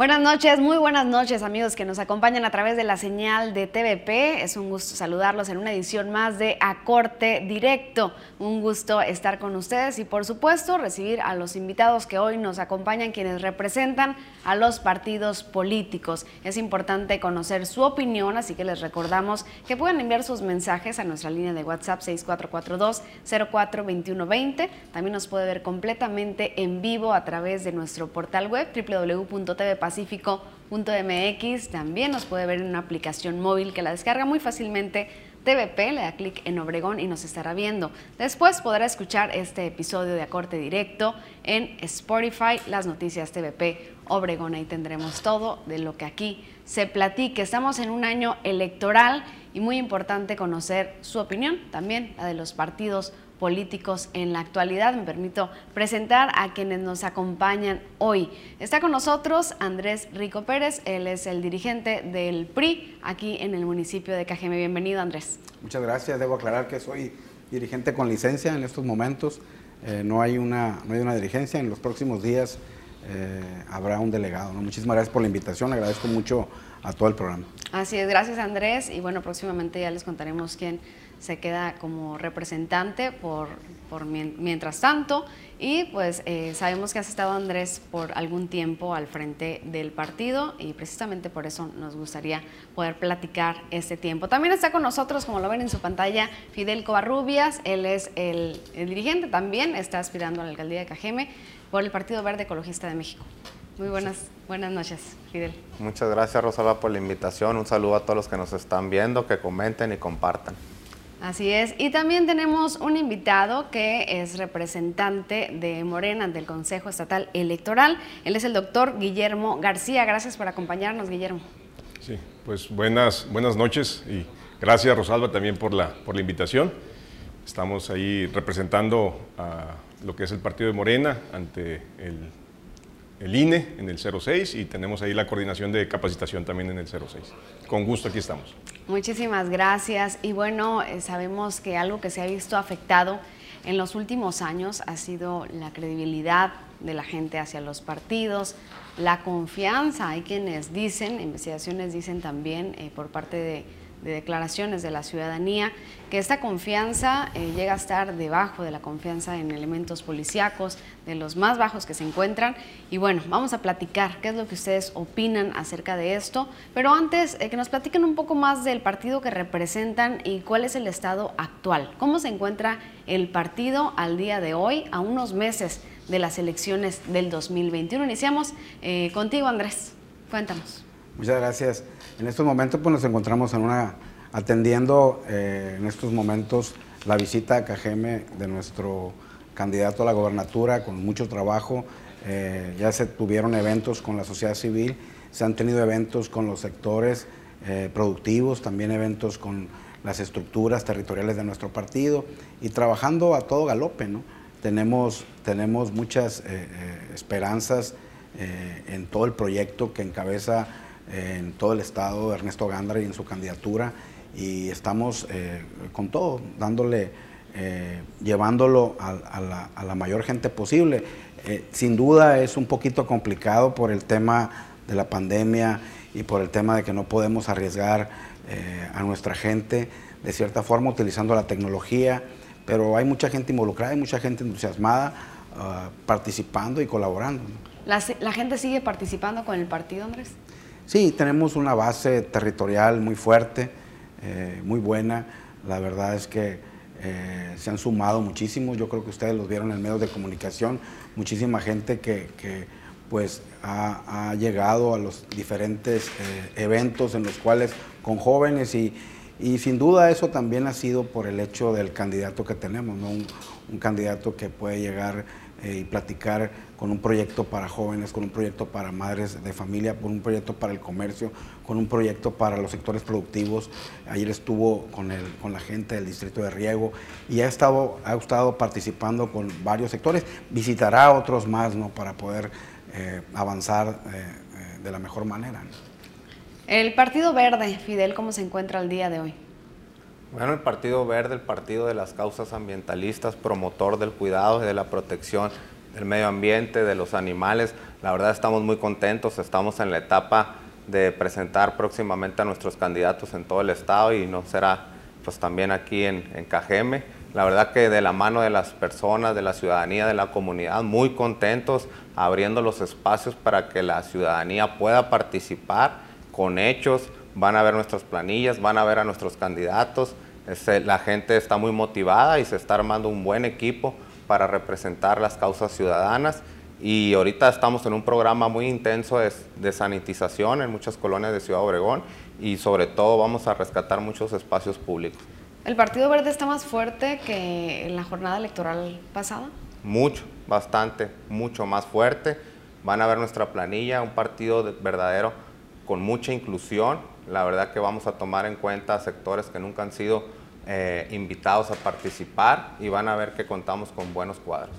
Buenas noches, muy buenas noches amigos que nos acompañan a través de la señal de TVP. Es un gusto saludarlos en una edición más de A Corte Directo. Un gusto estar con ustedes y por supuesto recibir a los invitados que hoy nos acompañan quienes representan a los partidos políticos. Es importante conocer su opinión, así que les recordamos que pueden enviar sus mensajes a nuestra línea de WhatsApp 6442-042120. También nos puede ver completamente en vivo a través de nuestro portal web www.tvp pacífico.mx. También nos puede ver en una aplicación móvil que la descarga muy fácilmente. TVP, le da clic en Obregón y nos estará viendo. Después podrá escuchar este episodio de Acorte Directo en Spotify, las noticias TVP Obregón. Ahí tendremos todo de lo que aquí se platique. Estamos en un año electoral y muy importante conocer su opinión, también la de los partidos políticos en la actualidad. Me permito presentar a quienes nos acompañan hoy. Está con nosotros Andrés Rico Pérez, él es el dirigente del PRI aquí en el municipio de Cajeme. Bienvenido Andrés. Muchas gracias, debo aclarar que soy dirigente con licencia en estos momentos. Eh, no, hay una, no hay una dirigencia, en los próximos días eh, habrá un delegado. Muchísimas gracias por la invitación, agradezco mucho a todo el programa. Así es, gracias Andrés y bueno, próximamente ya les contaremos quién se queda como representante por, por mientras tanto y pues eh, sabemos que has estado Andrés por algún tiempo al frente del partido y precisamente por eso nos gustaría poder platicar este tiempo. También está con nosotros, como lo ven en su pantalla, Fidel Covarrubias, él es el, el dirigente también, está aspirando a la alcaldía de Cajeme por el Partido Verde Ecologista de México. Muy buenas, buenas noches, Fidel. Muchas gracias, Rosalba, por la invitación. Un saludo a todos los que nos están viendo, que comenten y compartan. Así es. Y también tenemos un invitado que es representante de Morena del Consejo Estatal Electoral. Él es el doctor Guillermo García. Gracias por acompañarnos, Guillermo. Sí, pues buenas, buenas noches y gracias, Rosalba, también por la, por la invitación. Estamos ahí representando a lo que es el partido de Morena ante el, el INE en el 06 y tenemos ahí la coordinación de capacitación también en el 06. Con gusto aquí estamos. Muchísimas gracias. Y bueno, eh, sabemos que algo que se ha visto afectado en los últimos años ha sido la credibilidad de la gente hacia los partidos, la confianza. Hay quienes dicen, investigaciones dicen también eh, por parte de de declaraciones de la ciudadanía, que esta confianza eh, llega a estar debajo de la confianza en elementos policíacos, de los más bajos que se encuentran. Y bueno, vamos a platicar qué es lo que ustedes opinan acerca de esto. Pero antes, eh, que nos platiquen un poco más del partido que representan y cuál es el estado actual. ¿Cómo se encuentra el partido al día de hoy, a unos meses de las elecciones del 2021? Iniciamos eh, contigo, Andrés. Cuéntanos. Muchas gracias. En estos momentos pues, nos encontramos en una, atendiendo eh, en estos momentos la visita a Cajeme de nuestro candidato a la gobernatura con mucho trabajo. Eh, ya se tuvieron eventos con la sociedad civil, se han tenido eventos con los sectores eh, productivos, también eventos con las estructuras territoriales de nuestro partido y trabajando a todo galope. ¿no? Tenemos, tenemos muchas esperanzas en todo el proyecto que encabeza en todo el estado, Ernesto Gándara y en su candidatura, y estamos eh, con todo, dándole, eh, llevándolo a, la, mayor gente posible. Eh, sin duda es un poquito complicado por el tema de la pandemia y por el tema de que no podemos arriesgar a nuestra gente de cierta forma utilizando la tecnología, pero hay mucha gente involucrada, hay mucha gente entusiasmada, ah, participando y colaborando. ¿La, ¿La gente sigue participando con el partido, Andrés? Sí, tenemos una base territorial muy fuerte, eh, muy buena. La verdad es que eh, se han sumado muchísimos. Yo creo que ustedes los vieron en medios de comunicación. Muchísima gente que, pues ha, llegado a los diferentes eh, eventos en los cuales con jóvenes y, sin duda eso también ha sido por el hecho del candidato que tenemos, ¿no? un candidato que puede llegar y platicar con un proyecto para jóvenes, con un proyecto para madres de familia, con un proyecto para el comercio, con un proyecto para los sectores productivos. Ayer estuvo con, el, con la gente del distrito de Riego y ha estado, ha estado participando con varios sectores. Visitará otros más ¿no? para poder eh, avanzar eh, eh, de la mejor manera. El Partido Verde, Fidel, ¿cómo se encuentra el día de hoy? Bueno, el Partido Verde, el partido de las causas ambientalistas, promotor del cuidado y de la protección del medio ambiente, de los animales, La verdad estamos muy contentos, estamos en la etapa de presentar próximamente a nuestros candidatos en todo el estado y no será pues también aquí en, en Cajeme. La verdad que de la mano de las personas, de la ciudadanía, de la comunidad, muy contentos abriendo los espacios para que la ciudadanía pueda participar con hechos, van a ver nuestras planillas, van a ver a nuestros candidatos, la gente está muy motivada y se está armando un buen equipo para representar las causas ciudadanas y ahorita estamos en un programa muy intenso de, sanitización en muchas colonias de Ciudad Obregón y sobre todo vamos a rescatar muchos espacios públicos. ¿El Partido Verde está más fuerte que en la jornada electoral pasada? Mucho, bastante, mucho más fuerte. Van a ver nuestra planilla, un partido verdadero con mucha inclusión. La verdad que vamos a tomar en cuenta sectores que nunca han sido eh, invitados a participar y van a ver que contamos con buenos cuadros.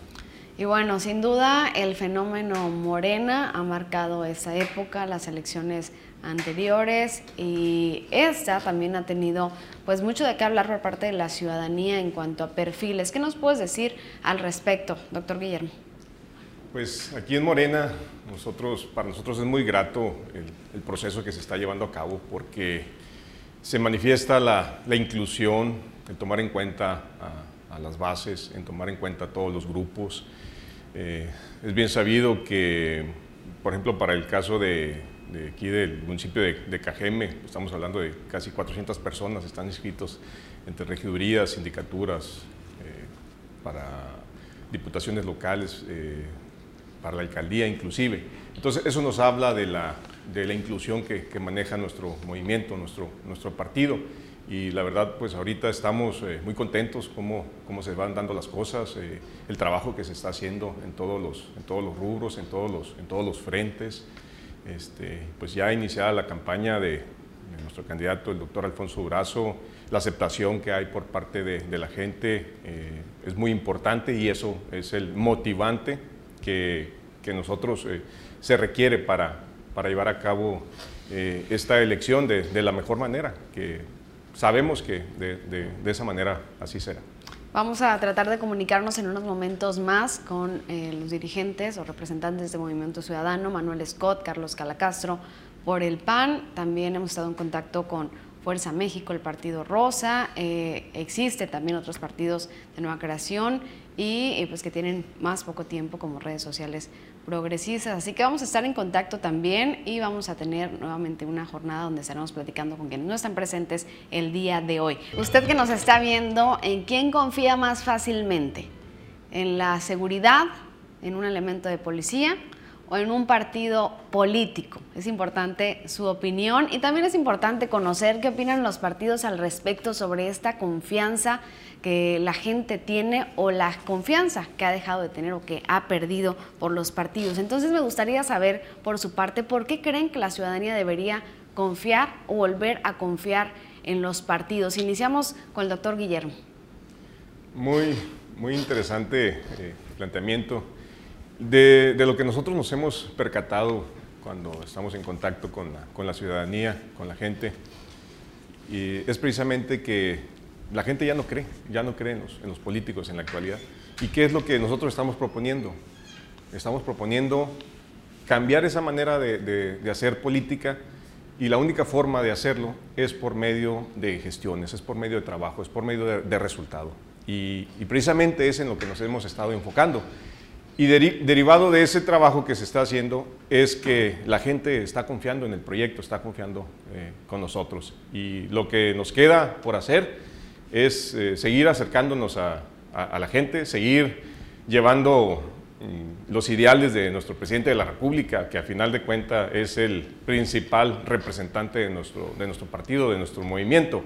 Y bueno, sin duda el fenómeno Morena ha marcado esa época, las elecciones anteriores y esta también ha tenido pues mucho de qué hablar por parte de la ciudadanía en cuanto a perfiles. ¿Qué nos puedes decir al respecto, doctor Guillermo? Pues aquí en Morena, nosotros, para nosotros es muy grato el, proceso que se está llevando a cabo porque se manifiesta la, inclusión, el tomar en cuenta a, las bases, en tomar en cuenta a todos los grupos, eh, es bien sabido que, por ejemplo, para el caso de, aquí del municipio de, Cajeme, estamos hablando de casi 400 personas están inscritos entre regidurías, sindicaturas, eh, para diputaciones locales, eh, para la alcaldía inclusive. Entonces eso nos habla de la, de la inclusión que, que, maneja nuestro movimiento, nuestro, nuestro partido y la verdad pues ahorita estamos eh, muy contentos cómo, cómo se van dando las cosas, eh, el trabajo que se está haciendo en todos los, en todos los rubros, en todos los, en todos los frentes. Este, pues ya iniciada la campaña de, nuestro candidato, el doctor Alfonso Brazo, la aceptación que hay por parte de, de la gente eh, es muy importante y eso es el motivante que, que nosotros se requiere para, para llevar a cabo esta elección de, de la mejor manera, que sabemos que de, esa manera así será. Vamos a tratar de comunicarnos en unos momentos más con eh, los dirigentes o representantes de Movimiento Ciudadano, Manuel Scott, Carlos Calacastro, por el PAN. También hemos estado en contacto con Fuerza México, el Partido Rosa. Eh, existe también otros partidos de nueva creación y pues que tienen más poco tiempo como redes sociales progresistas. Así que vamos a estar en contacto también y vamos a tener nuevamente una jornada donde estaremos platicando con quienes no están presentes el día de hoy. Usted que nos está viendo, ¿en quién confía más fácilmente? ¿En la seguridad? ¿En un elemento de policía? O en un partido político. Es importante su opinión y también es importante conocer qué opinan los partidos al respecto sobre esta confianza que la gente tiene o la confianza que ha dejado de tener o que ha perdido por los partidos. Entonces me gustaría saber por su parte por qué creen que la ciudadanía debería confiar o volver a confiar en los partidos. Iniciamos con el doctor Guillermo. Muy, muy interesante eh, planteamiento. De, lo que nosotros nos hemos percatado cuando estamos en contacto con la, con la ciudadanía, con la gente, y es precisamente que la gente ya no cree, ya no cree en los, políticos en la actualidad. ¿Y qué es lo que nosotros estamos proponiendo? Estamos proponiendo cambiar esa manera de, hacer política y la única forma de hacerlo es por medio de gestiones, es por medio de trabajo, es por medio de, resultado. Y, y, precisamente es en lo que nos hemos estado enfocando. Y derivado de ese trabajo que se está haciendo es que la gente está confiando en el proyecto, está confiando eh, con nosotros. Y lo que nos queda por hacer es eh, seguir acercándonos a, la gente, seguir llevando mm, los ideales de nuestro presidente de la República, que a final de cuentas es el principal representante de nuestro, de nuestro partido, de nuestro movimiento.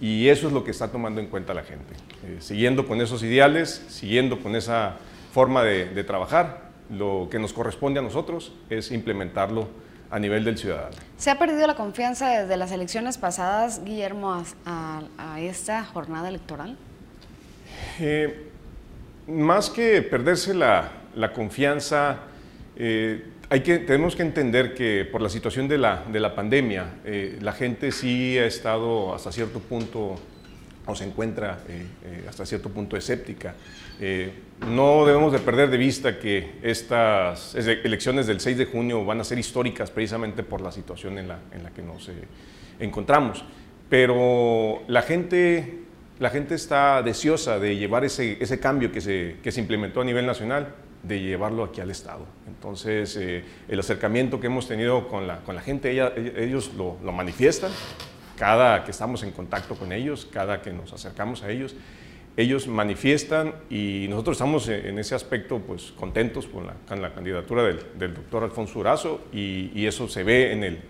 Y eso es lo que está tomando en cuenta la gente. Eh, siguiendo con esos ideales, siguiendo con esa forma de, trabajar. Lo que nos corresponde a nosotros es implementarlo a nivel del ciudadano. ¿Se ha perdido la confianza desde las elecciones pasadas, Guillermo, a, esta jornada electoral? Eh, más que perderse la, confianza, eh, hay que, tenemos que entender que por la situación de la, de la pandemia, eh, la gente sí ha estado hasta cierto punto o se encuentra hasta cierto punto escéptica. no debemos de perder de vista que estas elecciones del 6 de junio van a ser históricas precisamente por la situación en la, en la que nos encontramos. Pero la gente, la gente está deseosa de llevar ese, ese cambio que se, que se implementó a nivel nacional de llevarlo aquí al Estado. Entonces, eh, el acercamiento que hemos tenido con la, con la gente, ellos lo, lo, manifiestan, cada que estamos en contacto con ellos, cada que nos acercamos a ellos, ellos manifiestan y nosotros estamos en ese aspecto pues contentos con la, con la candidatura del, doctor Alfonso Urazo y, eso se ve en el,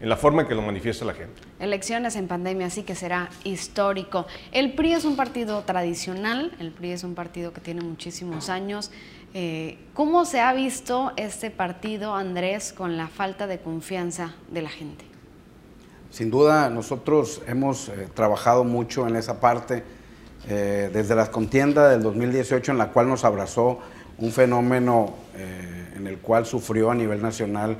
en la forma en que lo manifiesta la gente. Elecciones en pandemia, sí que será histórico. El PRI es un partido tradicional, el PRI es un partido que tiene muchísimos años. Eh, ¿Cómo se ha visto este partido, Andrés, con la falta de confianza de la gente? Sin duda, nosotros hemos eh, trabajado mucho en esa parte, eh, desde la contienda del 2018, en la cual nos abrazó un fenómeno en el cual sufrió a nivel nacional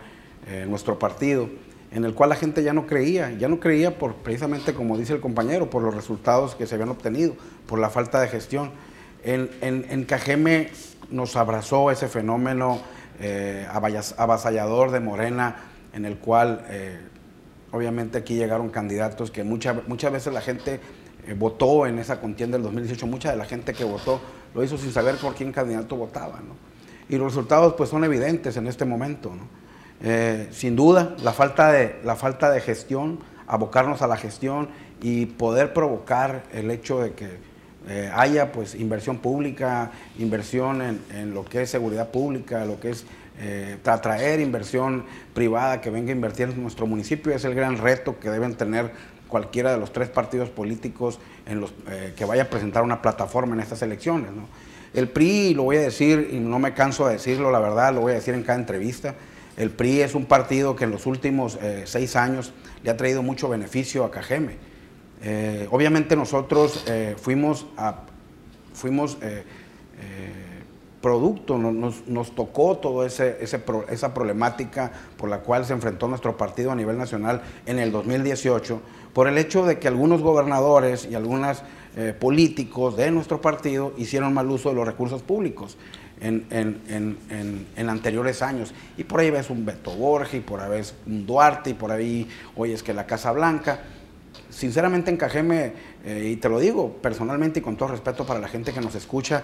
nuestro partido en el cual la gente ya no creía, ya no creía por precisamente como dice el compañero, por los resultados que se habían obtenido, por la falta de gestión. En, en, Cajeme nos abrazó ese fenómeno eh, avasallador de Morena, en el cual eh, obviamente aquí llegaron candidatos que muchas veces la gente eh, votó en esa contienda del 2018, mucha de la gente que votó lo hizo sin saber por quién candidato votaba. Y los resultados pues son evidentes en este momento. Eh, sin duda, la falta, de, la falta de gestión, abocarnos a la gestión y poder provocar el hecho de que eh, haya pues inversión pública, inversión en, lo que es seguridad pública, lo que es eh, atraer inversión privada que venga a invertir en nuestro municipio, es el gran reto que deben tener cualquiera de los tres partidos políticos en los, que vaya a presentar una plataforma en estas elecciones. El PRI, lo voy a decir y no me canso de decirlo, la verdad, lo voy a decir en cada entrevista, el PRI es un partido que en los últimos eh, seis años le ha traído mucho beneficio a Cajeme. Eh, obviamente nosotros eh, fuimos, fuimos producto, nos, tocó toda esa problemática por la cual se enfrentó nuestro partido a nivel nacional en el 2018, por el hecho de que algunos gobernadores y algunos políticos de nuestro partido hicieron mal uso de los recursos públicos en, anteriores años. Y por ahí ves un Beto Borges, y por ahí ves un Duarte, y por ahí oyes que la Casa Blanca. Sinceramente encajéme, eh, y te lo digo personalmente y con todo respeto para la gente que nos escucha,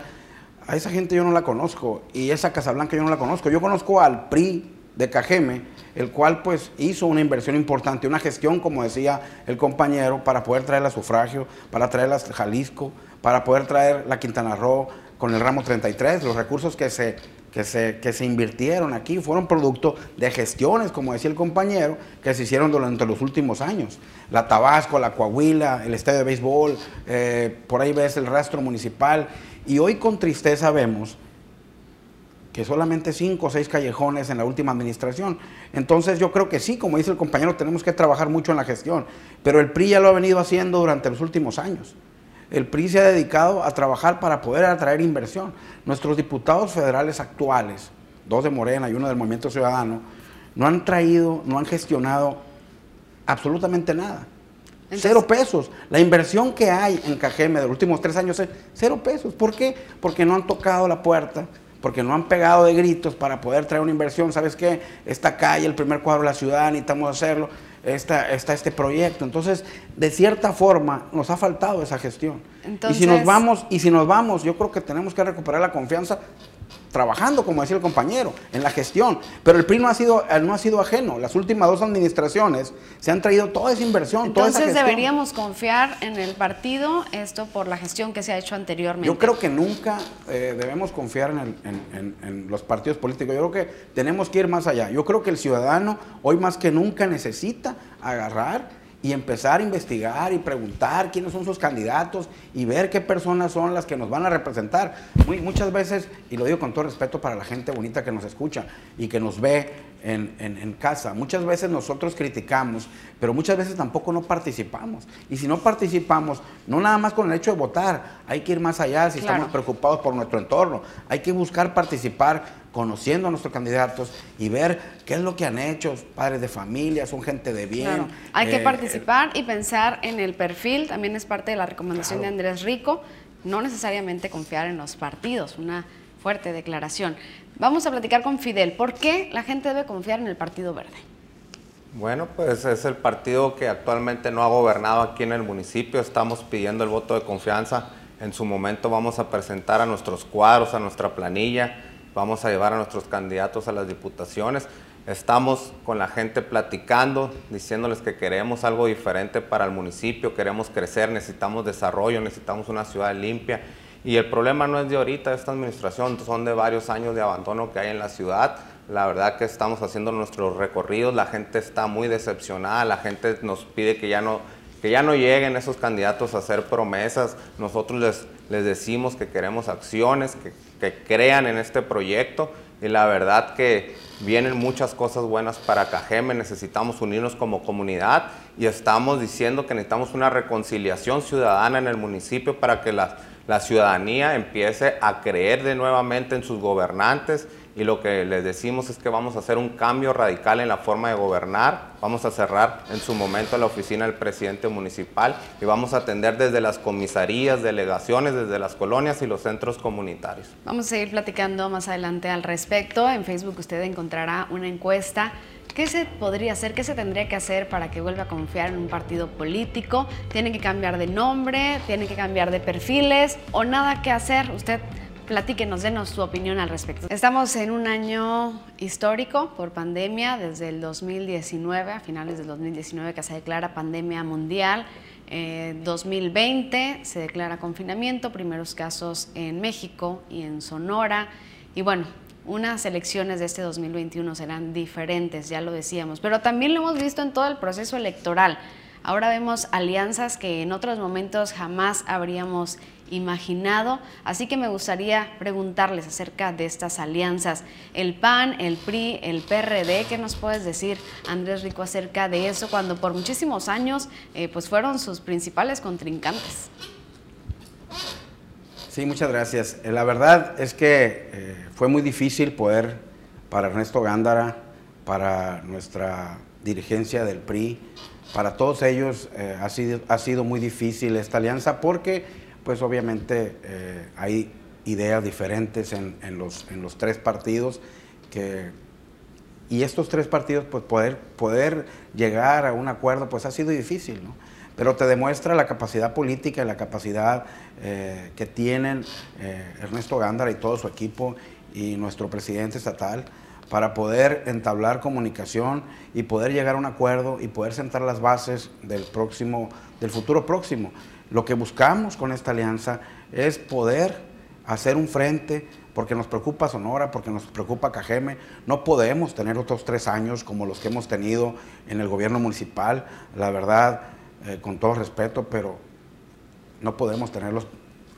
a esa gente yo no la conozco, y esa Casa Blanca yo no la conozco. Yo conozco al PRI de Cajeme, el cual pues hizo una inversión importante, una gestión, como decía el compañero, para poder traer a sufragio, para traer a Jalisco, para poder traer la Quintana Roo, con el ramo 33. Los recursos que se, que se, que se invirtieron aquí fueron producto de gestiones, como decía el compañero, que se hicieron durante los últimos años. La Tabasco, la Coahuila, el estadio de béisbol, eh, por ahí ves el rastro municipal. Y hoy con tristeza vemos que solamente cinco o seis callejones en la última administración. Entonces yo creo que sí, como dice el compañero, tenemos que trabajar mucho en la gestión, pero el PRI ya lo ha venido haciendo durante los últimos años el PRI se ha dedicado a trabajar para poder atraer inversión. Nuestros diputados federales actuales, dos de Morena y uno del Movimiento Ciudadano, no han traído, no han gestionado absolutamente nada. cero pesos. La inversión que hay en Cajeme de los últimos tres años es cero pesos. ¿Por qué? Porque no han tocado la puerta, porque no han pegado de gritos para poder traer una inversión. ¿Sabes qué? Esta calle, el primer cuadro de la ciudad, necesitamos hacerlo está, este proyecto. Entonces, de cierta forma, nos ha faltado esa gestión. y si nos vamos, y si nos vamos, yo creo que tenemos que recuperar la confianza trabajando, como decía el compañero, en la gestión. Pero el PRI no ha sido, no ha sido ajeno. Las últimas dos administraciones se han traído toda esa inversión. Entonces toda esa deberíamos confiar en el partido, esto por la gestión que se ha hecho anteriormente. Yo creo que nunca eh, debemos confiar en, en, los partidos políticos. Yo creo que tenemos que ir más allá. Yo creo que el ciudadano hoy más que nunca necesita agarrar y empezar a investigar y preguntar quiénes son sus candidatos y ver qué personas son las que nos van a representar. Muy, muchas veces, y lo digo con todo respeto para la gente bonita que nos escucha y que nos ve en, en, casa, muchas veces nosotros criticamos, pero muchas veces tampoco no participamos. Y si no participamos, no nada más con el hecho de votar, hay que ir más allá si estamos preocupados por nuestro entorno, hay que buscar participar conociendo a nuestros candidatos y ver qué es lo que han hecho, padres de familia, son gente de bien. Hay que eh, participar y pensar en el perfil, también es parte de la recomendación de Andrés Rico, no necesariamente confiar en los partidos, una fuerte declaración. Vamos a platicar con Fidel, ¿por qué la gente debe confiar en el Partido Verde? Bueno, pues es el partido que actualmente no ha gobernado aquí en el municipio, estamos pidiendo el voto de confianza, en su momento vamos a presentar a nuestros cuadros, a nuestra planilla, vamos a llevar a nuestros candidatos a las diputaciones. Estamos con la gente platicando, diciéndoles que queremos algo diferente para el municipio, queremos crecer, necesitamos desarrollo, necesitamos una ciudad limpia. Y el problema no es de ahorita, esta administración, son de varios años de abandono que hay en la ciudad. La verdad que estamos haciendo nuestros recorridos, la gente está muy decepcionada, la gente nos pide que ya no, que ya no lleguen esos candidatos a hacer promesas. Nosotros les, les decimos que queremos acciones, que que crean en este proyecto. Y la verdad que vienen muchas cosas buenas para Cajeme, necesitamos unirnos como comunidad y estamos diciendo que necesitamos una reconciliación ciudadana en el municipio para que la, la ciudadanía empiece a creer de nuevamente en sus gobernantes y lo que les decimos es que vamos a hacer un cambio radical en la forma de gobernar, vamos a cerrar en su momento la oficina del presidente municipal y vamos a atender desde las comisarías, delegaciones, desde las colonias y los centros comunitarios. Vamos a seguir platicando más adelante al respecto. En Facebook usted encontrará una encuesta. ¿Qué se podría hacer? ¿Qué se tendría que hacer para que vuelva a confiar en un partido político? ¿Tiene que cambiar de nombre? ¿Tiene que cambiar de perfiles? ¿O nada que hacer? Usted Platíquenos, denos su opinión al respecto. Estamos en un año histórico por pandemia, desde el 2019, a finales del 2019 que se declara pandemia mundial. 2020 eh, se declara confinamiento, primeros casos en México y en Sonora. Y bueno, unas elecciones de este 2021 serán diferentes, ya lo decíamos, pero también lo hemos visto en todo el proceso electoral. Ahora vemos alianzas que en otros momentos jamás habríamos imaginado. Así que me gustaría preguntarles acerca de estas alianzas. El PAN, el PRI, el PRD, ¿qué nos puedes decir, Andrés Rico, acerca de eso cuando por muchísimos años eh, pues fueron sus principales contrincantes? Sí, muchas gracias. Eh, la verdad es que eh, fue muy difícil poder, para Ernesto Gándara, para nuestra dirigencia del PRI, para todos ellos ha, sido, ha sido muy difícil esta alianza porque pues obviamente eh, hay ideas diferentes en, los, en los tres partidos que y estos tres partidos pues poder, poder llegar a un acuerdo pues ha sido difícil, ¿no? Pero te demuestra la capacidad política y la capacidad eh, que tienen eh, Ernesto Gándara y todo su equipo y nuestro presidente estatal para poder entablar comunicación y poder llegar a un acuerdo y poder sentar las bases del próximo, del futuro próximo. Lo que buscamos con esta alianza es poder hacer un frente, porque nos preocupa Sonora, porque nos preocupa Cajeme. No podemos tener otros tres años como los que hemos tenido en el gobierno municipal, la verdad, eh, con todo respeto, pero no podemos tener los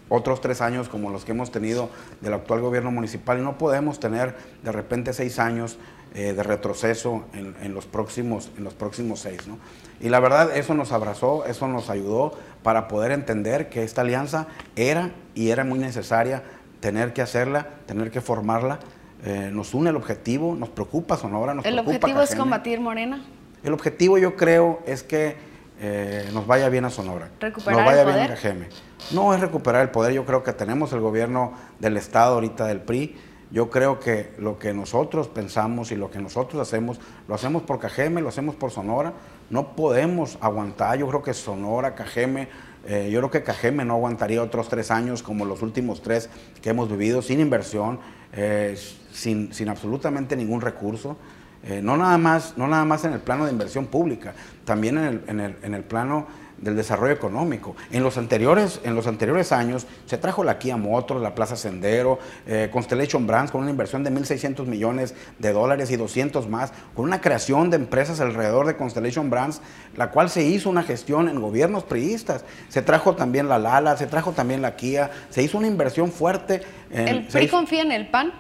otros tres años como los que hemos tenido del actual gobierno municipal y no podemos tener de repente seis años eh, de retroceso en, los próximos, en los próximos seis. ¿no? Y la verdad, eso nos abrazó, eso nos ayudó para poder entender que esta alianza era y era muy necesaria tener que hacerla, tener que formarla. Eh, nos une el objetivo, nos preocupa Sonora, nos ¿El objetivo es combatir Morena? El objetivo yo creo es que eh, nos vaya bien a Sonora. ¿Recuperar nos vaya el bien a Cajeme. No es recuperar el poder, yo creo que tenemos el gobierno del Estado ahorita del PRI, yo creo que lo que nosotros pensamos y lo que nosotros hacemos, lo hacemos por Cajeme, lo hacemos por Sonora. No podemos aguantar, yo creo que Sonora, Cajeme, eh, yo creo que Cajeme no aguantaría otros tres años como los últimos tres que hemos vivido, sin inversión, eh, sin, sin, absolutamente ningún recurso. Eh, no, nada más, no nada más en el plano de inversión pública, también en el, en el, en el plano del desarrollo económico. En los anteriores, en los anteriores años se trajo la Kia Motors, la Plaza Sendero, eh, Constellation Brands con una inversión de 1.600 millones de dólares y 200 más, con una creación de empresas alrededor de Constellation Brands, la cual se hizo una gestión en gobiernos priistas. Se trajo también la Lala, se trajo también la Kia, se hizo una inversión fuerte. ¿El PRI confía en el PAN?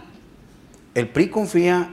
El PRI confía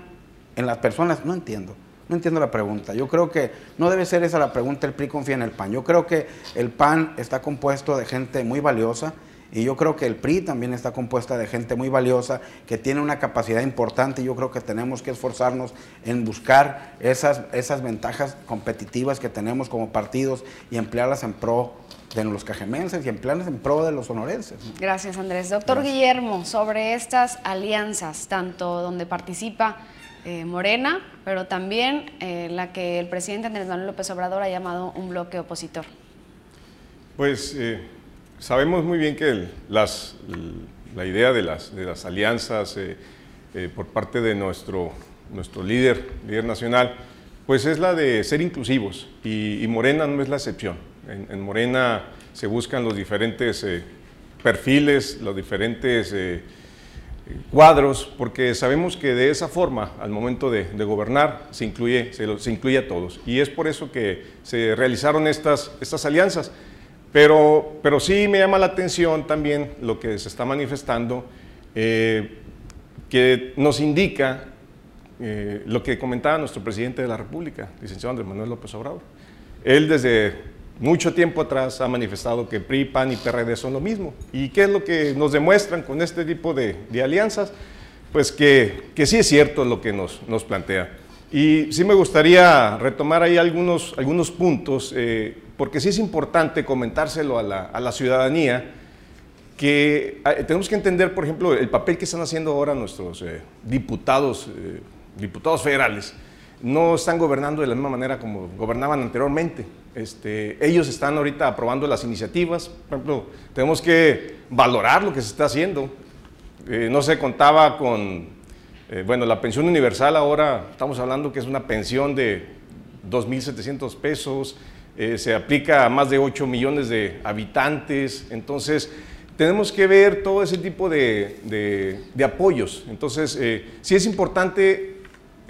en las personas, no entiendo. No entiendo la pregunta. Yo creo que no debe ser esa la pregunta, el PRI confía en el PAN. Yo creo que el PAN está compuesto de gente muy valiosa Y yo creo que el PRI también está compuesta de gente muy valiosa, que tiene una capacidad importante y yo creo que tenemos que esforzarnos en buscar esas, esas ventajas competitivas que tenemos como partidos y emplearlas en pro de los cajemenses y emplearlas en pro de los sonorenses. Gracias, Andrés. Doctor Guillermo, sobre estas alianzas, tanto donde participa eh, Morena, pero también eh, la que el presidente Andrés Manuel López Obrador ha llamado un bloque opositor. Pues eh, sabemos muy bien que las, la idea de las, de las alianzas por parte de nuestro, nuestro líder, líder nacional, pues es la de ser inclusivos y, Morena no es la excepción. En, Morena se buscan los diferentes perfiles, los diferentes cuadros, porque sabemos que de esa forma, al momento de, gobernar, se incluye, se, incluye a todos. Y es por eso que se realizaron estas, estas alianzas. Pero, pero sí me llama la atención también lo que se está manifestando, eh, que nos indica eh, lo que comentaba nuestro presidente de la República, licenciado Andrés Manuel López Obrador. Él desde mucho tiempo atrás ha manifestado que PRI, PAN y PRD son lo mismo. ¿Y qué es lo que nos demuestran con este tipo de, alianzas? Pues que, que, sí es cierto lo que nos, plantea. Y sí me gustaría retomar ahí algunos, algunos puntos, eh, porque sí es importante comentárselo a la, ciudadanía, que eh, tenemos que entender, por ejemplo, el papel que están haciendo ahora nuestros eh, diputados, diputados federales. No están gobernando de la misma manera como gobernaban anteriormente este, ellos están ahorita aprobando las iniciativas. Por ejemplo, tenemos que valorar lo que se está haciendo. Eh, no se contaba con, eh, bueno, la pensión universal ahora estamos hablando que es una pensión de 2.700 pesos, eh, se aplica a más de 8 millones de habitantes, entonces tenemos que ver todo ese tipo de, apoyos. Entonces, sí es importante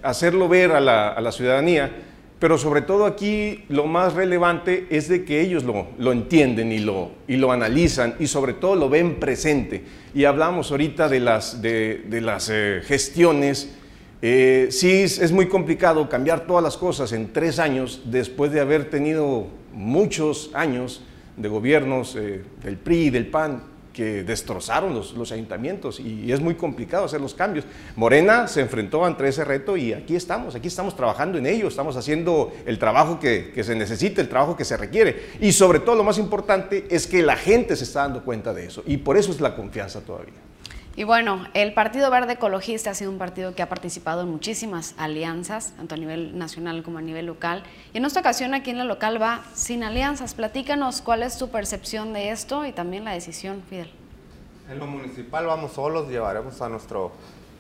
hacerlo ver a la, ciudadanía pero sobre todo aquí lo más relevante es de que ellos lo, entienden y lo, lo analizan y sobre todo lo ven presente. Y hablamos ahorita de las, de, las eh, gestiones. Eh, sí, es muy complicado cambiar todas las cosas en tres años después de haber tenido muchos años de gobiernos eh, del PRI y del PAN que destrozaron los, los, ayuntamientos y, es muy complicado hacer los cambios. Morena se enfrentó ante ese reto y aquí estamos, aquí estamos trabajando en ello, estamos haciendo el trabajo que, que, se necesita, el trabajo que se requiere y sobre todo lo más importante es que la gente se está dando cuenta de eso y por eso es la confianza todavía. Y bueno, el Partido Verde Ecologista ha sido un partido que ha participado en muchísimas alianzas, tanto a nivel nacional como a nivel local. Y en esta ocasión aquí en la local va sin alianzas. Platícanos cuál es tu percepción de esto y también la decisión, Fidel. En lo municipal vamos solos, llevaremos a nuestro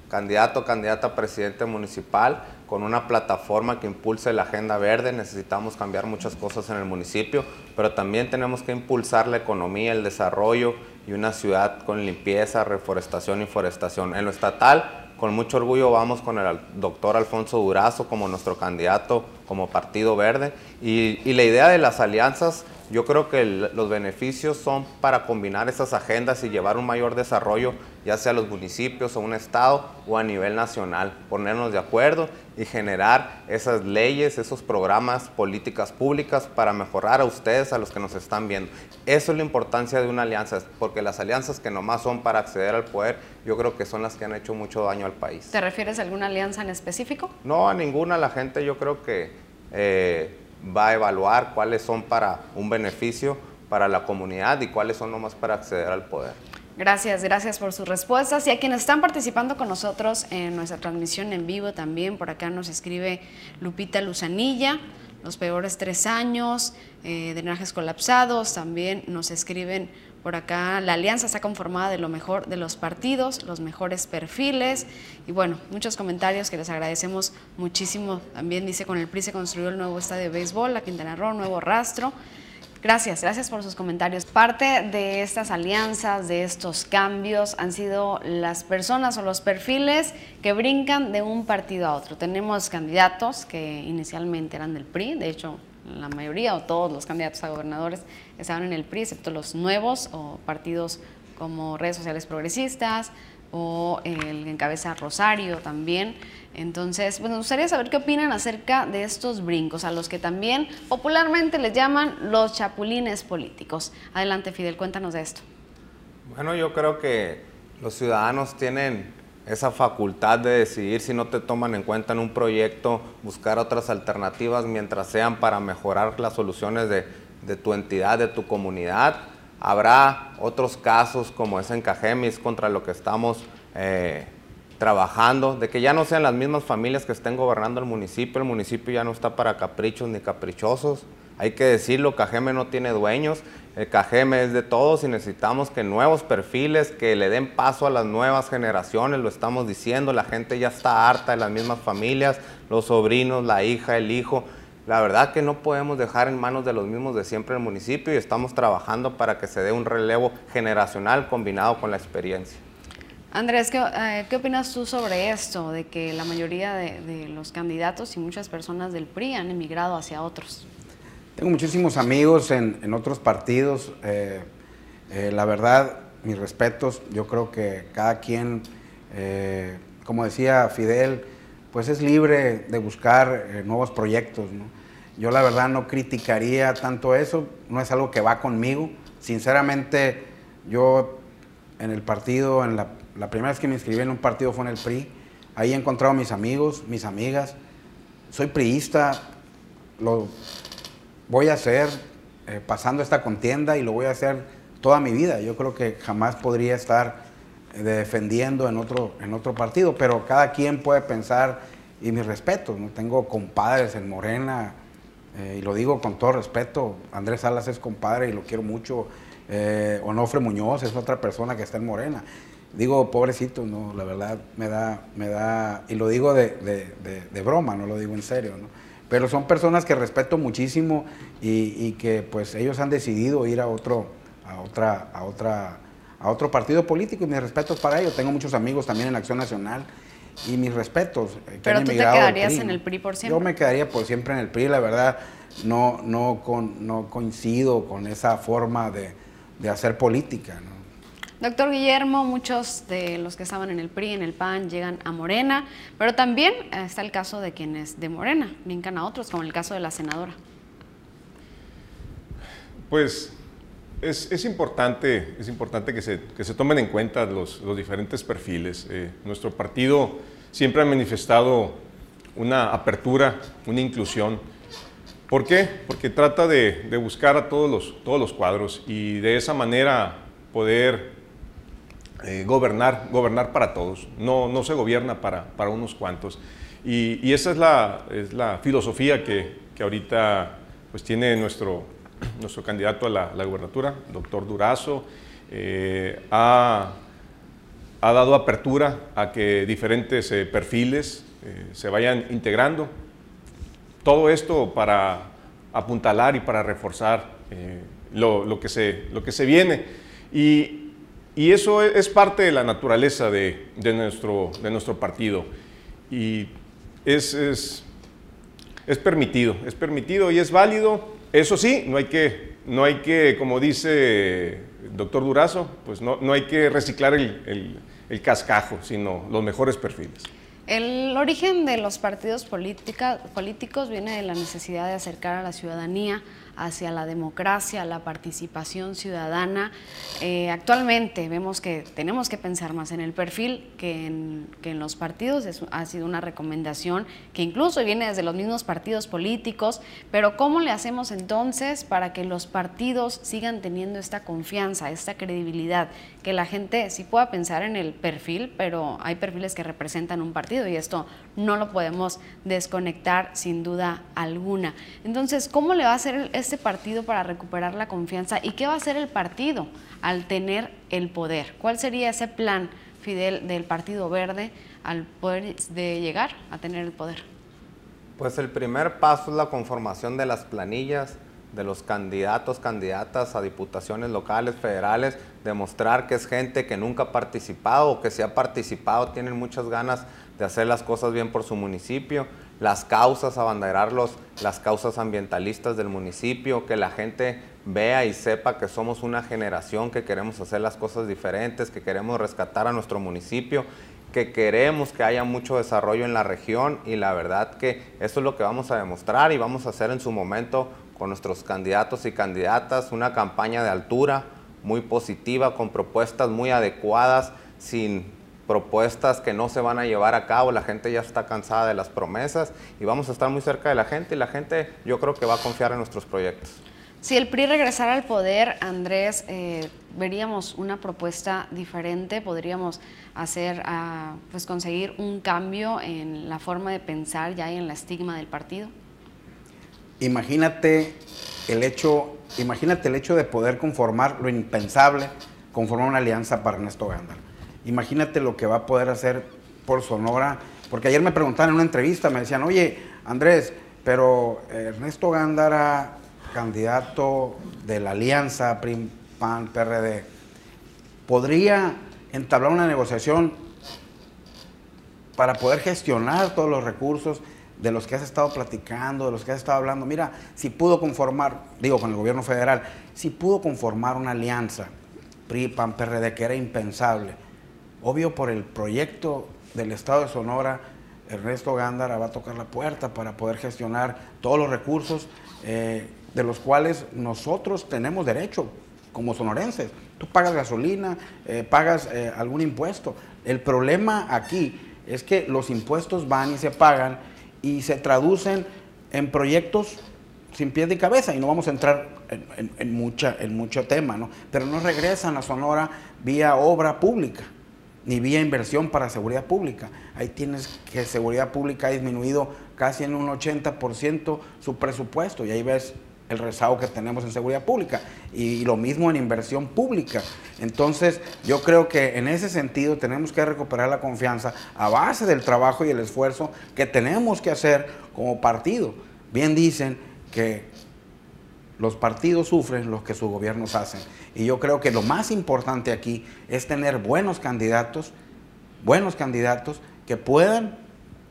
candidato candidata a presidente municipal con una plataforma que impulse la agenda verde. Necesitamos cambiar muchas cosas en el municipio, pero también tenemos que impulsar la economía, el desarrollo y una ciudad con limpieza, reforestación y forestación. En lo estatal, con mucho orgullo vamos con el doctor Alfonso Durazo como nuestro candidato como Partido Verde y, y la idea de las alianzas yo creo que los beneficios son para combinar esas agendas y llevar un mayor desarrollo, ya sea a los municipios o un estado o a nivel nacional, ponernos de acuerdo y generar esas leyes, esos programas, políticas públicas para mejorar a ustedes, a los que nos están viendo. Eso es la importancia de una alianza, porque las alianzas que nomás son para acceder al poder, yo creo que son las que han hecho mucho daño al país. ¿Te refieres a alguna alianza en específico? No, a ninguna. La gente yo creo que... Eh, va a evaluar cuáles son para un beneficio para la comunidad y cuáles son nomás para acceder al poder. Gracias, gracias por sus respuestas. Y a quienes están participando con nosotros en nuestra transmisión en vivo también, por acá nos escribe Lupita Luzanilla, los peores tres años, eh, drenajes colapsados, también nos escriben por acá la alianza está conformada de lo mejor de los partidos, los mejores perfiles y bueno, muchos comentarios que les agradecemos muchísimo. También dice con el PRI se construyó el nuevo estadio de béisbol, la Quintana Roo, nuevo rastro. Gracias, gracias por sus comentarios. Parte de estas alianzas, de estos cambios, han sido las personas o los perfiles que brincan de un partido a otro. Tenemos candidatos que inicialmente eran del PRI, de hecho la mayoría o todos los candidatos a gobernadores estaban en el PRI, excepto los nuevos o partidos como redes sociales progresistas o el encabeza Rosario también. Entonces, pues me gustaría saber qué opinan acerca de estos brincos, a los que también popularmente les llaman los chapulines políticos. Adelante, Fidel, cuéntanos de esto. Bueno, yo creo que los ciudadanos tienen esa facultad de decidir si no te toman en cuenta en un proyecto, buscar otras alternativas mientras sean para mejorar las soluciones de, tu entidad, de tu comunidad. Habrá otros casos como es en Cajemis contra lo que estamos eh, trabajando, de que ya no sean las mismas familias que estén gobernando el municipio, el municipio ya no está para caprichos ni caprichosos, hay que decirlo, Cajeme no tiene dueños, el Cajeme es de todos y necesitamos que nuevos perfiles, que le den paso a las nuevas generaciones, lo estamos diciendo, la gente ya está harta de las mismas familias, los sobrinos, la hija, el hijo. La verdad que no podemos dejar en manos de los mismos de siempre el municipio y estamos trabajando para que se dé un relevo generacional combinado con la experiencia. Andrés, ¿qué, eh, opinas tú sobre esto, de que la mayoría de los candidatos y muchas personas del PRI han emigrado hacia otros? Tengo muchísimos amigos en, otros partidos. Eh, eh, la verdad, mis respetos. Yo creo que cada quien, eh, como decía Fidel, pues es libre de buscar nuevos proyectos. Yo la verdad no criticaría tanto eso. No es algo que va conmigo. Sinceramente, yo en el partido, en la, primera vez que me inscribí en un partido fue en el PRI. Ahí he encontrado mis amigos, mis amigas. Soy priista. Lo, voy a hacer eh, pasando esta contienda y lo voy a hacer toda mi vida. Yo creo que jamás podría estar eh, defendiendo en otro, en otro partido, pero cada quien puede pensar, y mis respetos, ¿no? tengo compadres en Morena, eh, y lo digo con todo respeto, Andrés Salas es compadre y lo quiero mucho, Onofre Muñoz es otra persona que está en Morena. Digo, pobrecito, no, la verdad me da, me da, y lo digo de, de broma, no lo digo en serio, ¿no? Pero son personas que respeto muchísimo y, que pues ellos han decidido ir a otro, a otra, a otra, a otro partido político y mis respetos para ellos. Tengo muchos amigos también en Acción Nacional y mis respetos. Eh, pero tú te quedarías en el PRI por siempre. Yo me quedaría por siempre en el PRI, la verdad no, no, con, no coincido con esa forma de, de hacer política. ¿no? Doctor Guillermo, muchos de los que estaban en el PRI, en el PAN, llegan a Morena, pero también está el caso de quienes de Morena brincan a otros, como el caso de la senadora. Pues es, importante, es importante que se, tomen en cuenta los, diferentes perfiles. Eh, nuestro partido siempre ha manifestado una apertura, una inclusión. ¿Por qué? Porque trata de, buscar a todos los, todos los cuadros y de esa manera poder eh, gobernar, gobernar para todos, no, no se gobierna para, para unos cuantos. Y, esa es la, es la filosofía que, que, ahorita pues, tiene nuestro, nuestro candidato a la, la gubernatura, doctor Durazo. Eh, ha, ha, dado apertura a que diferentes eh, perfiles se vayan integrando. Todo esto para apuntalar y para reforzar lo, lo, que se, lo que se viene. Y, y eso es parte de la naturaleza de, nuestro, de nuestro partido. Y es, es, es, permitido, es permitido y es válido. Eso sí, no hay que, no hay que como dice el doctor Durazo, pues no, no hay que reciclar el, el, el cascajo, sino los mejores perfiles. El origen de los partidos políticos viene de la necesidad de acercar a la ciudadanía hacia la democracia, la participación ciudadana. Eh, actualmente vemos que tenemos que pensar más en el perfil que en, que en los partidos, ha sido una recomendación que incluso viene desde los mismos partidos políticos, pero ¿cómo le hacemos entonces para que los partidos sigan teniendo esta confianza, esta credibilidad, que la gente sí pueda pensar en el perfil, pero hay perfiles que representan un partido y esto no lo podemos desconectar sin duda alguna. Entonces, ¿cómo le va a hacer este partido para recuperar la confianza y qué va a hacer el partido al tener el poder? ¿Cuál sería ese plan, Fidel, del Partido Verde al poder de llegar a tener el poder? Pues el primer paso es la conformación de las planillas de los candidatos, candidatas a diputaciones locales, federales, demostrar que es gente que nunca ha participado o que si ha participado tienen muchas ganas de hacer las cosas bien por su municipio, las causas, abanderarlos, las causas ambientalistas del municipio, que la gente vea y sepa que somos una generación que queremos hacer las cosas diferentes, que queremos rescatar a nuestro municipio, que queremos que haya mucho desarrollo en la región y la verdad que eso es lo que vamos a demostrar y vamos a hacer en su momento con nuestros candidatos y candidatas una campaña de altura, muy positiva, con propuestas muy adecuadas, sin propuestas que no se van a llevar a cabo, la gente ya está cansada de las promesas y vamos a estar muy cerca de la gente y la gente yo creo que va a confiar en nuestros proyectos. Si el PRI regresara al poder, Andrés, eh, veríamos una propuesta diferente, podríamos hacer, ah, pues conseguir un cambio en la forma de pensar ya y en la estigma del partido. Imagínate el hecho, imagínate el hecho de poder conformar lo impensable, conformar una alianza para Ernesto Gándara. Imagínate lo que va a poder hacer por Sonora, porque ayer me preguntaban en una entrevista, me decían, oye, Andrés, pero Ernesto Gándara candidato de la alianza PRI, PAN, PRD, podría entablar una negociación para poder gestionar todos los recursos de los que has estado platicando, de los que has estado hablando. Mira, si pudo conformar, digo, con el gobierno federal, si pudo conformar una alianza PRI, PAN, PRD, que era impensable, obvio por el proyecto del Estado de Sonora, Ernesto Gándara va a tocar la puerta para poder gestionar todos los recursos eh, de los cuales nosotros tenemos derecho como sonorenses. Tú pagas gasolina, eh, pagas eh, algún impuesto. El problema aquí es que los impuestos van y se pagan y se traducen en proyectos sin pies de cabeza y no vamos a entrar en, mucha, en mucho tema, ¿no? pero no regresan a Sonora vía obra pública ni vía inversión para seguridad pública. Ahí tienes que seguridad pública ha disminuido casi en un 80% su presupuesto y ahí ves el rezago que tenemos en seguridad pública y lo mismo en inversión pública. Entonces, yo creo que en ese sentido tenemos que recuperar la confianza a base del trabajo y el esfuerzo que tenemos que hacer como partido. Bien dicen que los partidos sufren lo que sus gobiernos hacen. Y yo creo que lo más importante aquí es tener buenos candidatos, buenos candidatos que puedan,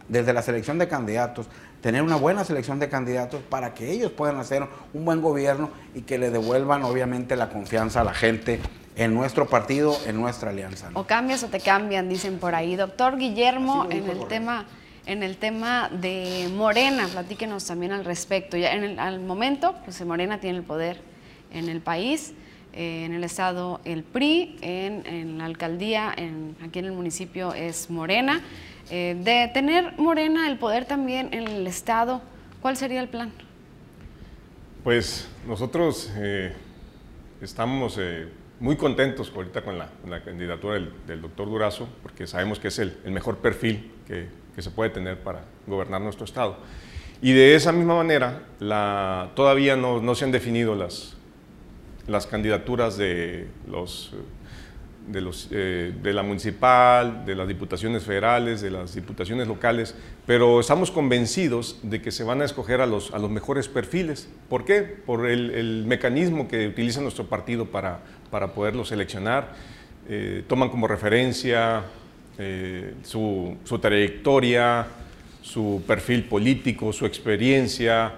desde la selección de candidatos, tener una buena selección de candidatos para que ellos puedan hacer un buen gobierno y que le devuelvan obviamente la confianza a la gente en nuestro partido, en nuestra alianza. O cambias o te cambian, dicen por ahí. Doctor Guillermo, en el tema en el tema de Morena, platíquenos también al respecto. Ya en el, al momento, pues Morena tiene el poder en el país, eh, en el estado el PRI, en, la alcaldía, en, aquí en el municipio es Morena. Eh, de tener Morena el poder también en el Estado, ¿cuál sería el plan? Pues nosotros eh, estamos eh, muy contentos ahorita con la, candidatura del, doctor Durazo, porque sabemos que es el, mejor perfil que, se puede tener para gobernar nuestro Estado. Y de esa misma manera, todavía no, no, se han definido las, las candidaturas de los eh, de la municipal, de las diputaciones federales, de las diputaciones locales, pero estamos convencidos de que se van a escoger a los, a los mejores perfiles. ¿Por qué? Por el, mecanismo que utiliza nuestro partido para, para poderlo seleccionar. Eh, toman como referencia eh, su, su, trayectoria, su perfil político, su experiencia,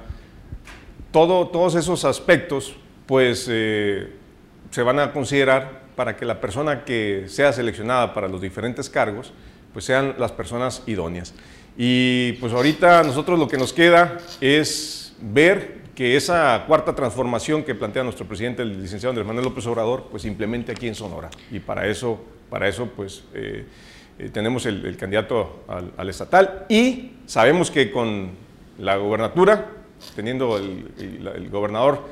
todo, todos esos aspectos pues se van a considerar para que la persona que sea seleccionada para los diferentes cargos, pues sean las personas idóneas. Y pues ahorita nosotros lo que nos queda es ver que esa cuarta transformación que plantea nuestro presidente, el licenciado Andrés Manuel López Obrador, pues implemente aquí en Sonora. Y para eso, para eso pues eh, eh, tenemos el, candidato al, estatal y sabemos que con la gobernatura, teniendo el, gobernador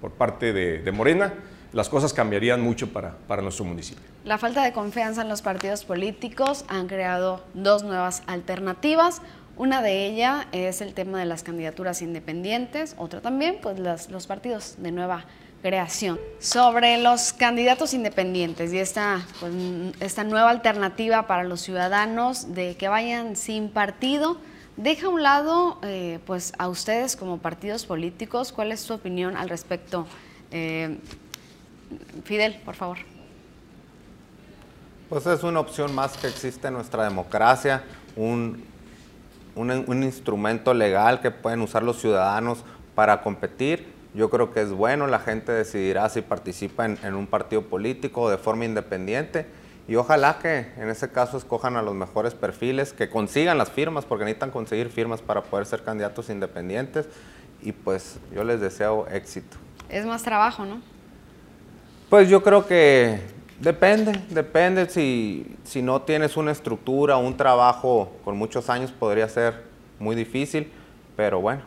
por parte de Morena, las cosas cambiarían mucho para, para nuestro municipio. La falta de confianza en los partidos políticos han creado dos nuevas alternativas. Una de ellas es el tema de las candidaturas independientes, otra también, pues los partidos de nueva creación. Sobre los candidatos independientes y esta, pues, esta nueva alternativa para los ciudadanos de que vayan sin partido, deja a un lado eh, pues, a ustedes como partidos políticos. ¿Cuál es su opinión al respecto? Eh, Fidel, por favor. Pues es una opción más que existe en nuestra democracia, un, un, instrumento legal que pueden usar los ciudadanos para competir. Yo creo que es bueno, la gente decidirá si participa en, en un partido político de forma independiente y ojalá que en ese caso escojan a los mejores perfiles, que consigan las firmas, porque necesitan conseguir firmas para poder ser candidatos independientes y pues yo les deseo éxito. Es más trabajo, ¿no? Pues yo creo que depende, depende si, si no tienes una estructura, un trabajo con muchos años podría ser muy difícil, pero bueno,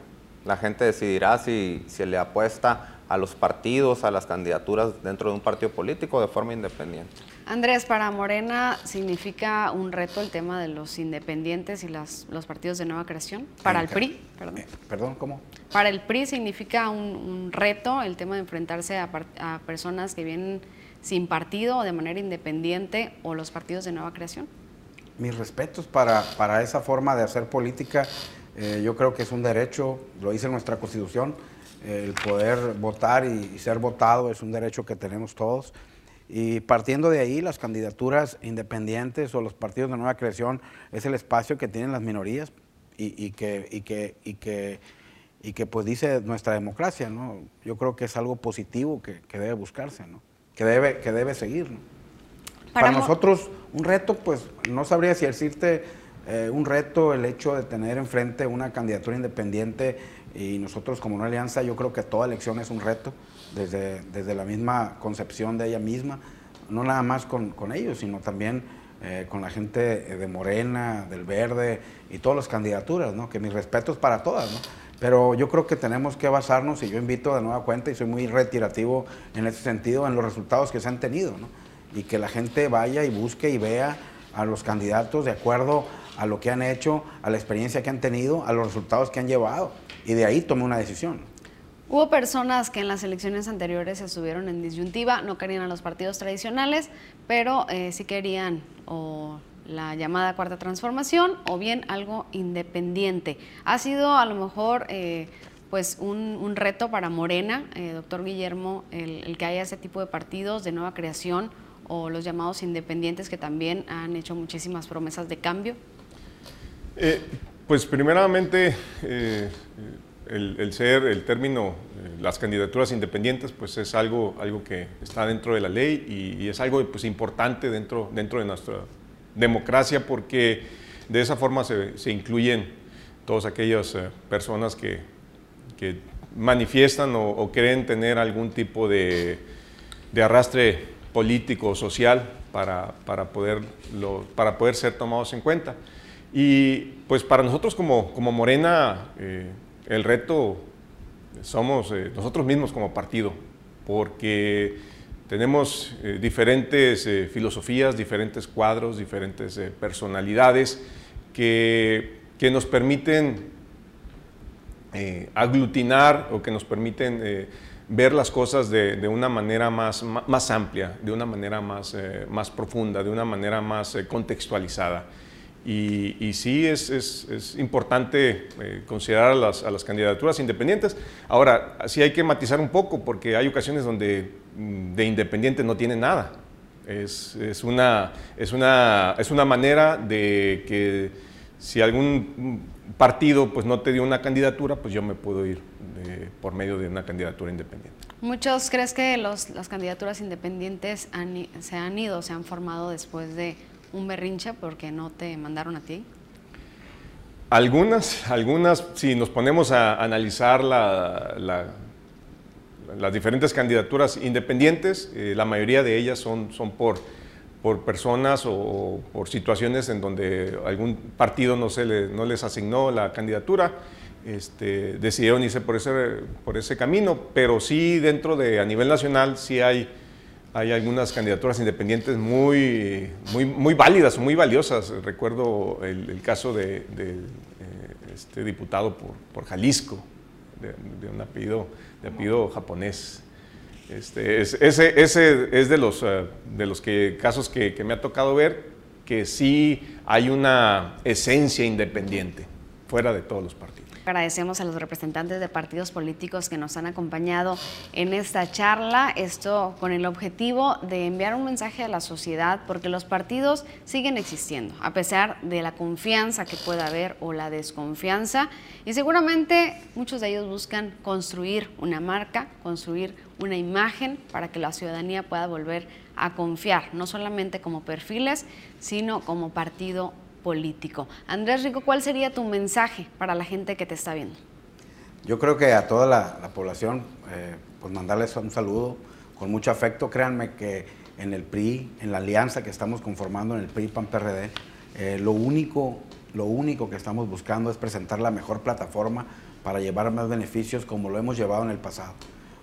la gente decidirá si, si le apuesta a los partidos, a las candidaturas dentro de un partido político de forma independiente. Andrés, para Morena significa un reto el tema de los independientes y las, los partidos de nueva creación. Para el PRI, perdón. Eh, perdón, ¿cómo? Para el PRI significa un, reto el tema de enfrentarse a, a, personas que vienen sin partido o de manera independiente o los partidos de nueva creación. Mis respetos para, para esa forma de hacer política. Eh, yo creo que es un derecho, lo dice nuestra Constitución, el poder votar y, ser votado es un derecho que tenemos todos. Y partiendo de ahí, las candidaturas independientes o los partidos de nueva creación es el espacio que tienen las minorías y, que, y que, y que, y que pues dice nuestra democracia, ¿no? Yo creo que es algo positivo que, debe buscarse, ¿no? Que debe, que debe seguir, Para, nosotros, un reto, pues no sabría si decirte eh, un reto el hecho de tener enfrente una candidatura independiente y nosotros como una alianza yo creo que toda elección es un reto desde, desde la misma concepción de ella misma, no nada más con, con ellos, sino también eh, con la gente de Morena, del Verde y todas las candidaturas, ¿no? que mis respetos para todas. ¿no? Pero yo creo que tenemos que basarnos, y yo invito de nueva cuenta, y soy muy retirativo en ese sentido, en los resultados que se han tenido, ¿no? y que la gente vaya y busque y vea a los candidatos de acuerdo a lo que han hecho, a la experiencia que han tenido, a los resultados que han llevado y de ahí tomé una decisión. Hubo personas que en las elecciones anteriores se estuvieron en disyuntiva, no querían a los partidos tradicionales, pero eh, sí querían o la llamada cuarta transformación o bien algo independiente. Ha sido a lo mejor eh, pues un, reto para Morena, eh, doctor Guillermo, el, que haya ese tipo de partidos de nueva creación o los llamados independientes que también han hecho muchísimas promesas de cambio. Pues primeramente, eh, el, ser, el término, eh, las candidaturas independientes, pues es algo, algo que está dentro de la ley y, es algo pues, importante dentro, dentro de nuestra democracia porque de esa forma se, incluyen todas aquellas eh, personas que, que, manifiestan o, creen tener algún tipo de, de arrastre político o social para, para, poder, para poder ser tomados en cuenta. Y pues para nosotros como, como Morena, eh, el reto somos eh, nosotros mismos como partido, porque tenemos eh, diferentes filosofías, diferentes cuadros, diferentes personalidades que, que, nos permiten aglutinar o que nos permiten ver las cosas de, de una manera más, más, amplia, de una manera más, más profunda, de una manera más contextualizada. Y, sí es, es, importante eh, considerar a las, a las, candidaturas independientes. Ahora, sí hay que matizar un poco porque hay ocasiones donde mm, de independiente no tiene nada. Es, una, es, una, es una manera de que si algún partido pues, no te dio una candidatura, pues yo me puedo ir por medio de una candidatura independiente. ¿Muchos crees que los, las candidaturas independientes se han ido, se han formado después de un berrinche porque no te mandaron a ti? Algunas, algunas, si nos ponemos a analizar las diferentes candidaturas independientes, eh, la mayoría de ellas son, son por, por personas o, por situaciones en donde algún partido no, se no les asignó la candidatura, este, decidieron irse por ese, por ese camino, pero sí dentro de, a nivel nacional, sí hay hay algunas candidaturas independientes muy, muy, muy válidas, muy valiosas. Recuerdo el, caso de, eh, este diputado por, Jalisco, de, un apellido, de apellido japonés. Este, ese, ese, es de los, eh, de los que, casos que me ha tocado ver que sí hay una esencia independiente fuera de todos los partidos. Agradecemos a los representantes de partidos políticos que nos han acompañado en esta charla, esto con el objetivo de enviar un mensaje a la sociedad porque los partidos siguen existiendo, a pesar de la confianza que pueda haber o la desconfianza. Y seguramente muchos de ellos buscan construir una marca, construir una imagen para que la ciudadanía pueda volver a confiar, no solamente como perfiles, sino como partido político. Andrés Rico, ¿cuál sería tu mensaje para la gente que te está viendo? Yo creo que a toda la, población, eh, pues mandarles un saludo, con mucho afecto. Créanme que en el PRI, en la alianza que estamos conformando en el PRI PAN PRD, eh, lo único lo único que estamos buscando es presentar la mejor plataforma para llevar más beneficios como lo hemos llevado en el pasado.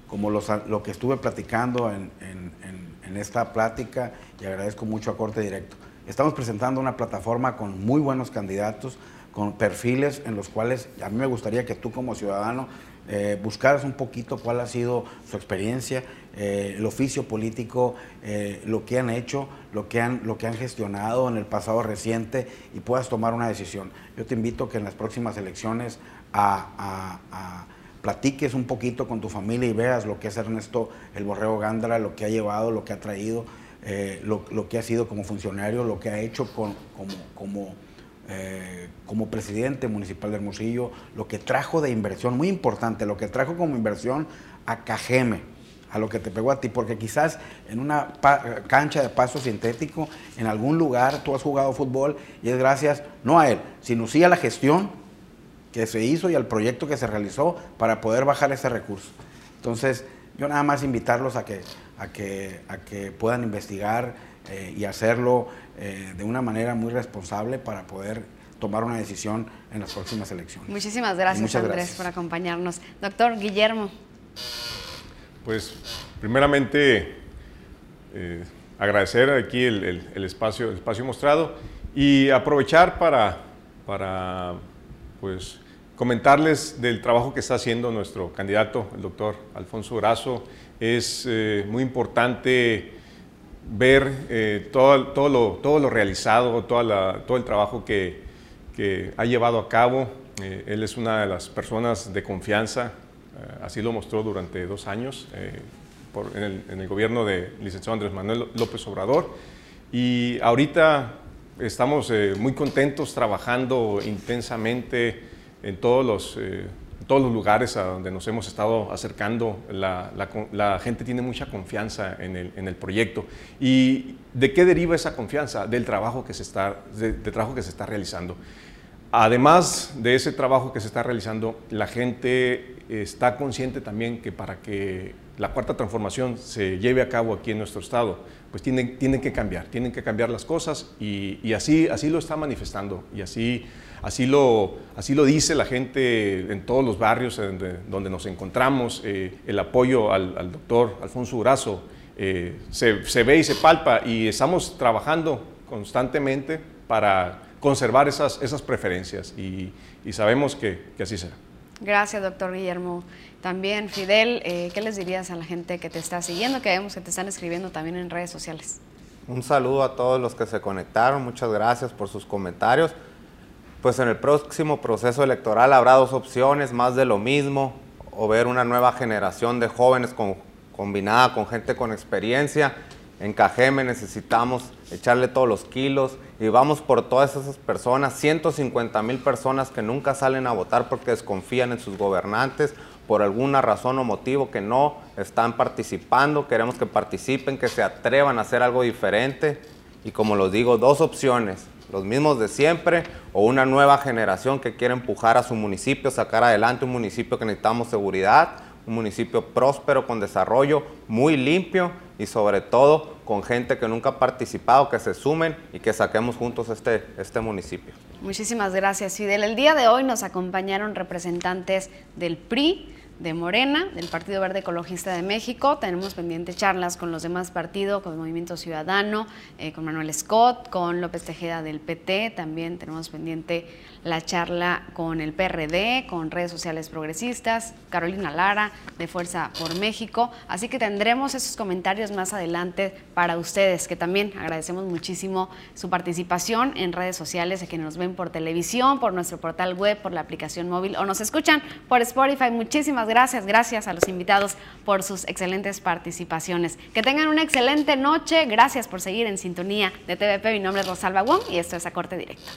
Como lo que estuve platicando en esta plática y agradezco mucho a Corte Directo. Estamos presentando una plataforma con muy buenos candidatos, con perfiles en los cuales a mí me gustaría que tú como ciudadano eh, buscaras un poquito cuál ha sido su experiencia, eh, el oficio político, eh, lo que han hecho, lo que han, lo que han gestionado en el pasado reciente y puedas tomar una decisión. Yo te invito que en las próximas elecciones platiques un poquito con tu familia y veas lo que es Ernesto el Borrego Gándara, lo que ha llevado, lo que ha traído, lo, que ha sido como funcionario, lo que ha hecho con, como, como eh, como presidente municipal de Hermosillo, lo que trajo de inversión, muy importante, lo que trajo como inversión a Cajeme, a lo que te pegó a ti, porque quizás en una cancha de paso sintético, en algún lugar tú has jugado fútbol y es gracias no a él, sino sí a la gestión que se hizo y al proyecto que se realizó para poder bajar ese recurso. Entonces, yo nada más invitarlos a que, a que, a que puedan investigar eh, y hacerlo eh, de una manera muy responsable para poder tomar una decisión en las próximas elecciones. Muchísimas gracias, Andrés, por acompañarnos. Doctor Guillermo. Pues, primeramente, eh, agradecer aquí el, espacio, el espacio mostrado y aprovechar para, para pues, comentarles del trabajo que está haciendo nuestro candidato, el doctor Alfonso Brazo. Es eh, muy importante ver eh, todo, todo, lo, todo, lo, realizado, toda todo el trabajo que, que, ha llevado a cabo. Eh, él es una de las personas de confianza, así lo mostró durante dos años por, en, el, en, el, gobierno de licenciado Andrés Manuel López Obrador. Y ahorita estamos muy contentos trabajando intensamente en todos los todos los lugares a donde nos hemos estado acercando, la, gente tiene mucha confianza en el, proyecto. ¿Y de qué deriva esa confianza? Del trabajo que se está, de, trabajo que se está realizando. Además de ese trabajo que se está realizando, la gente está consciente también que para que la cuarta transformación se lleve a cabo aquí en nuestro estado, pues tienen, tienen que cambiar, tienen que cambiar las cosas y, y así, así lo está manifestando y así Así lo, así lo dice la gente en todos los barrios donde, nos encontramos. Eh, el apoyo al, doctor Alfonso Urazo eh, se, ve y se palpa y estamos trabajando constantemente para conservar esas, esas preferencias y, sabemos que, así será. Gracias, doctor Guillermo. También, Fidel, eh, ¿qué les dirías a la gente que te está siguiendo, que vemos que te están escribiendo también en redes sociales? Un saludo a todos los que se conectaron, muchas gracias por sus comentarios pues en el próximo proceso electoral habrá dos opciones, más de lo mismo, o ver una nueva generación de jóvenes combinada con gente con experiencia. En Cajeme necesitamos echarle todos los kilos y vamos por todas esas personas, 150 mil personas que nunca salen a votar porque desconfían en sus gobernantes por alguna razón o motivo que no están participando. Queremos que participen, que se atrevan a hacer algo diferente. Y como los digo, dos opciones los mismos de siempre o una nueva generación que quiere empujar a su municipio, sacar adelante un municipio que necesitamos seguridad, un municipio próspero, con desarrollo, muy limpio y sobre todo con gente que nunca ha participado, que se sumen y que saquemos juntos este, este municipio. Muchísimas gracias, Fidel. El día de hoy nos acompañaron representantes del PRI, de Morena, del Partido Verde Ecologista de México. Tenemos pendientes charlas con los demás partidos, con el Movimiento Ciudadano, eh, con Manuel Scott, con López Tejeda del PT. También tenemos pendiente la charla con el PRD, con redes sociales progresistas, Carolina Lara de Fuerza por México. Así que tendremos esos comentarios más adelante para ustedes, que también agradecemos muchísimo su participación en redes sociales, a quienes nos ven por televisión, por nuestro portal web, por la aplicación móvil o nos escuchan por Spotify. Muchísimas gracias, gracias a los invitados por sus excelentes participaciones. Que tengan una excelente noche, gracias por seguir en sintonía de TVP. Mi nombre es Rosalba Wong y esto es A Corte Directo.